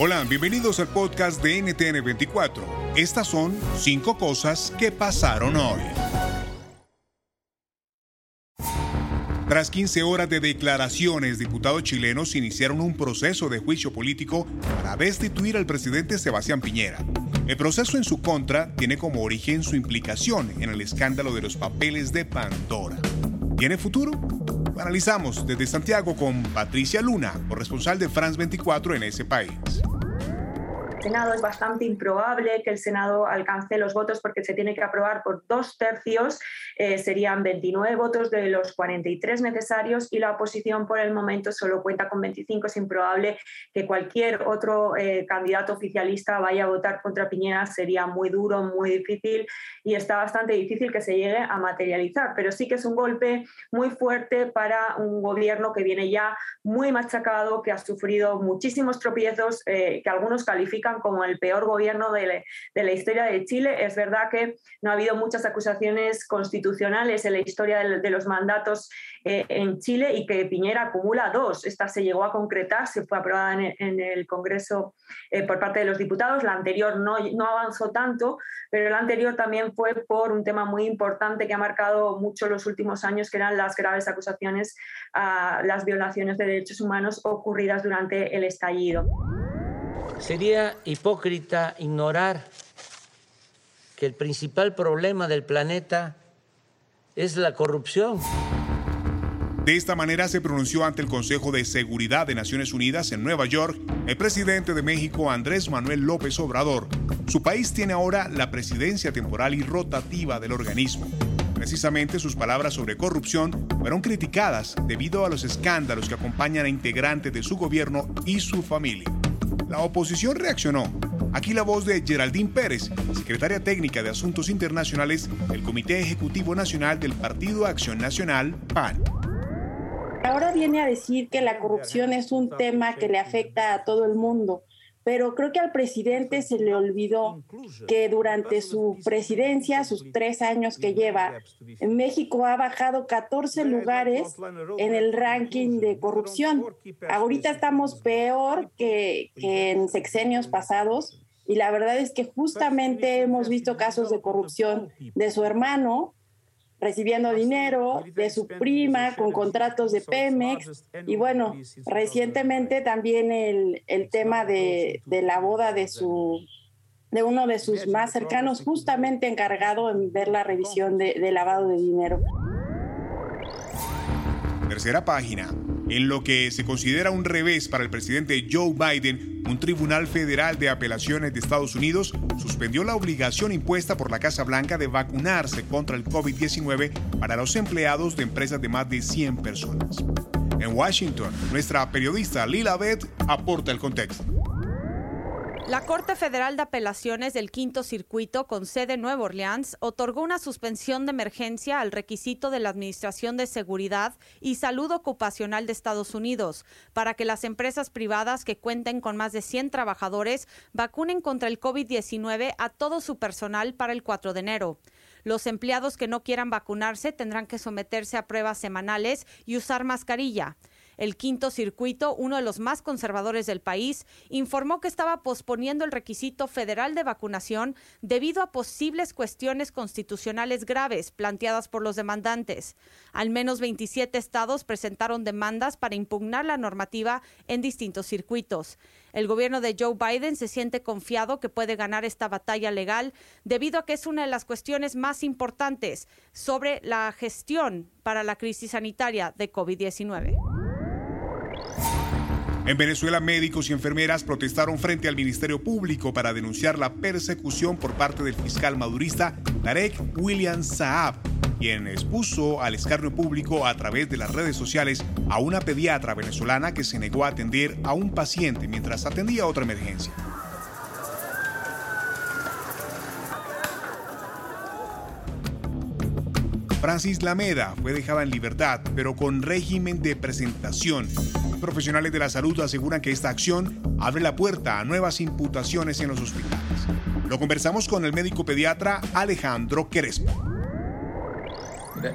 Hola, bienvenidos al podcast de NTN24. Estas son cinco cosas que pasaron hoy. Tras 15 horas de declaraciones, diputados chilenos iniciaron un proceso de juicio político para destituir al presidente Sebastián Piñera. El proceso en su contra tiene como origen su implicación en el escándalo de los papeles de Pandora. ¿Tiene futuro? Lo analizamos desde Santiago con Patricia Luna, corresponsal de France 24 en ese país. Senado es bastante improbable que el Senado alcance los votos porque se tiene que aprobar por dos tercios, eh, serían 29 votos de los 43 necesarios y la oposición por el momento solo cuenta con 25. Es improbable que cualquier otro eh, candidato oficialista vaya a votar contra Piñera, sería muy duro, muy difícil y está bastante difícil que se llegue a materializar, pero sí que es un golpe muy fuerte para un gobierno que viene ya muy machacado, que ha sufrido muchísimos tropiezos, eh, que algunos califican como el peor gobierno de, la historia de Chile. Es verdad que no ha habido muchas acusaciones constitucionales en la historia de, los mandatos eh, en Chile y que Piñera acumula dos. Esta se llegó a concretar, se fue aprobada en, el Congreso eh, por parte de los diputados. La anterior no, no avanzó tanto, pero la anterior también fue por un tema muy importante que ha marcado mucho los últimos años, que eran las graves acusaciones a las violaciones de derechos humanos ocurridas durante el estallido. Sería hipócrita ignorar que el principal problema del planeta es la corrupción. De esta manera se pronunció ante el Consejo de Seguridad de Naciones Unidas en Nueva York el presidente de México Andrés Manuel López Obrador. Su país tiene ahora la presidencia temporal y rotativa del organismo. Precisamente sus palabras sobre corrupción fueron criticadas debido a los escándalos que acompañan a integrantes de su gobierno y su familia. La oposición reaccionó. Aquí la voz de Geraldine Pérez, secretaria técnica de Asuntos Internacionales del Comité Ejecutivo Nacional del Partido Acción Nacional, PAN. Ahora viene a decir que la corrupción es un tema que le afecta a todo el mundo pero creo que al presidente se le olvidó que durante su presidencia, sus tres años que lleva, México ha bajado 14 lugares en el ranking de corrupción. Ahorita estamos peor que, que en sexenios pasados. Y la verdad es que justamente hemos visto casos de corrupción de su hermano, recibiendo dinero de su prima con contratos de Pemex. y bueno, recientemente también el, el tema de, de, la boda de su de uno de sus más cercanos, justamente encargado en ver la revisión de, de lavado de dinero. Tercera página. En lo que se considera un revés para el presidente Joe Biden, un tribunal federal de apelaciones de Estados Unidos suspendió la obligación impuesta por la Casa Blanca de vacunarse contra el COVID-19 para los empleados de empresas de más de 100 personas. En Washington, nuestra periodista Lila Beth aporta el contexto. La Corte Federal de Apelaciones del Quinto Circuito, con sede en Nueva Orleans, otorgó una suspensión de emergencia al requisito de la Administración de Seguridad y Salud Ocupacional de Estados Unidos para que las empresas privadas que cuenten con más de 100 trabajadores vacunen contra el COVID-19 a todo su personal para el 4 de enero. Los empleados que no quieran vacunarse tendrán que someterse a pruebas semanales y usar mascarilla. El quinto circuito, uno de los más conservadores del país, informó que estaba posponiendo el requisito federal de vacunación debido a posibles cuestiones constitucionales graves planteadas por los demandantes. Al menos 27 estados presentaron demandas para impugnar la normativa en distintos circuitos. El gobierno de Joe Biden se siente confiado que puede ganar esta batalla legal debido a que es una de las cuestiones más importantes sobre la gestión para la crisis sanitaria de COVID-19. En Venezuela, médicos y enfermeras protestaron frente al Ministerio Público para denunciar la persecución por parte del fiscal madurista Tarek William Saab, quien expuso al escarnio público a través de las redes sociales a una pediatra venezolana que se negó a atender a un paciente mientras atendía otra emergencia. Francis Lameda fue dejada en libertad, pero con régimen de presentación. Profesionales de la salud aseguran que esta acción abre la puerta a nuevas imputaciones en los hospitales. Lo conversamos con el médico pediatra Alejandro Crespo.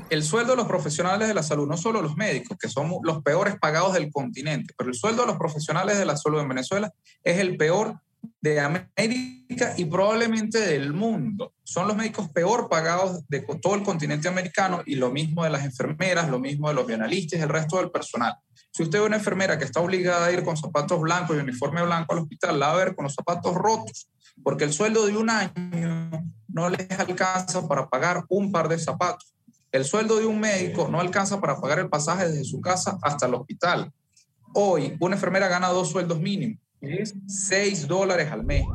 El sueldo de los profesionales de la salud, no solo los médicos, que son los peores pagados del continente, pero el sueldo de los profesionales de la salud en Venezuela es el peor de América y probablemente del mundo. Son los médicos peor pagados de todo el continente americano y lo mismo de las enfermeras, lo mismo de los bienalistas y el resto del personal. Si usted ve una enfermera que está obligada a ir con zapatos blancos y uniforme blanco al hospital, la va a ver con los zapatos rotos, porque el sueldo de un año no les alcanza para pagar un par de zapatos. El sueldo de un médico no alcanza para pagar el pasaje desde su casa hasta el hospital. Hoy, una enfermera gana dos sueldos mínimos es 6 dólares al mes.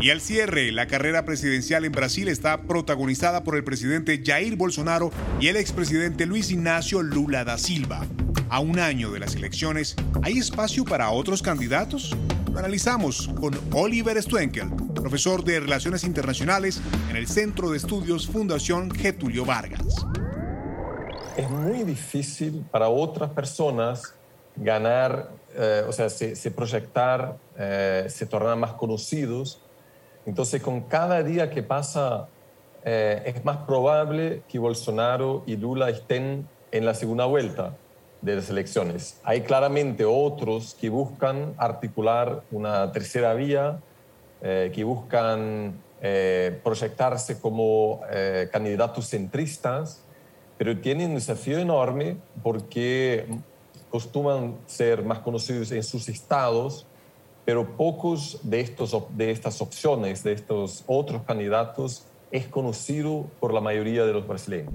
Y al cierre, la carrera presidencial en Brasil está protagonizada por el presidente Jair Bolsonaro y el expresidente Luis Ignacio Lula da Silva. A un año de las elecciones, ¿hay espacio para otros candidatos? Lo analizamos con Oliver Stwenkel, profesor de Relaciones Internacionales en el Centro de Estudios Fundación Getulio Vargas. Es muy difícil para otras personas ganar eh, o sea, se, proyectar, eh, se tornar más conocidos. Entonces, con cada día que pasa, eh, es más probable que Bolsonaro y Lula estén en la segunda vuelta de las elecciones. Hay claramente otros que buscan articular una tercera vía, que buscan proyectarse como candidatos centristas, pero tienen un desafío enorme porque costuman ser más conocidos en sus estados, pero pocos de, estos, de estas opciones, de estos otros candidatos, es conocido por la mayoría de los brasileños.